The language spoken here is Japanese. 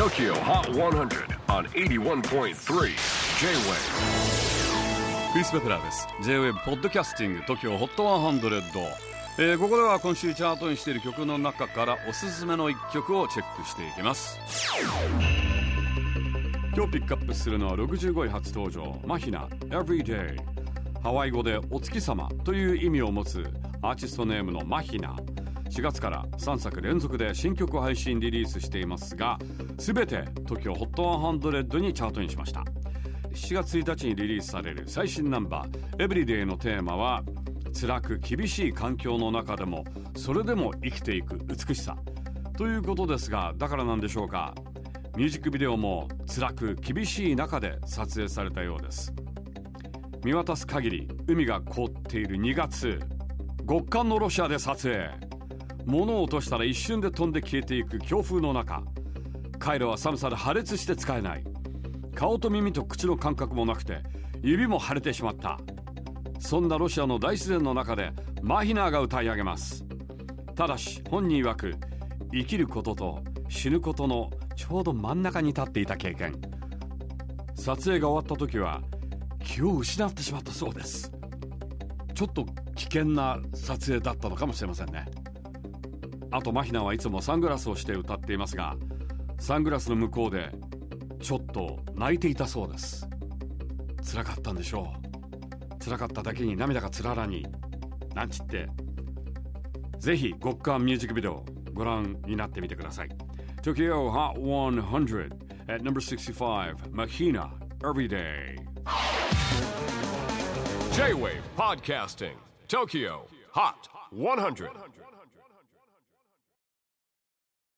TOKYO HOT 100 on 81.3 J-WAVE クリス・ベプラーです。J-WAVE ポッドキャスティング TOKYO HOT 100、えー、ここでは今週チャートにしている曲の中からおすすめの一曲をチェックしていきます。今日ピックアップするのは65位初登場マヒナ Everyday ハワイ語でお月様という意味を持つアーティストネームのマヒナ。4月から3作連続で新曲配信リリースしていますが全て TOKIOHOT100 にチャートにしました。7月1日にリリースされる最新ナンバー「Everyday」のテーマは辛く厳しい環境の中でもそれでも生きていく美しさ。ということですがだからなんでしょうか。ミュージックビデオも辛く厳しい中で撮影されたようです。見渡す限り海が凍っている2月極寒のロシアで撮影。物を落としたら一瞬で飛んで消えていく強風の中。カイロは寒さで破裂して使えない。顔と耳と口の感覚もなくて指も腫れてしまった。そんなロシアの大自然の中でマヒナーが歌い上げます。ただし本人曰く生きることと死ぬことのちょうど真ん中に立っていた経験。撮影が終わった時は気を失ってしまったそうです。ちょっと危険な撮影だったのかもしれませんね。あとマヒナはいつもサングラスをして歌っていますがサングラスの向こうでちょっと泣いていたそうです。辛かったんでしょう。辛かっただけに涙がつららに。なんちって。ぜひ極寒ミュージックビデオご覧になってみてください。Tokyo Hot 100 at number 65 Mahina Everyday J-WAVE PODCASTING TOKYO HOT 100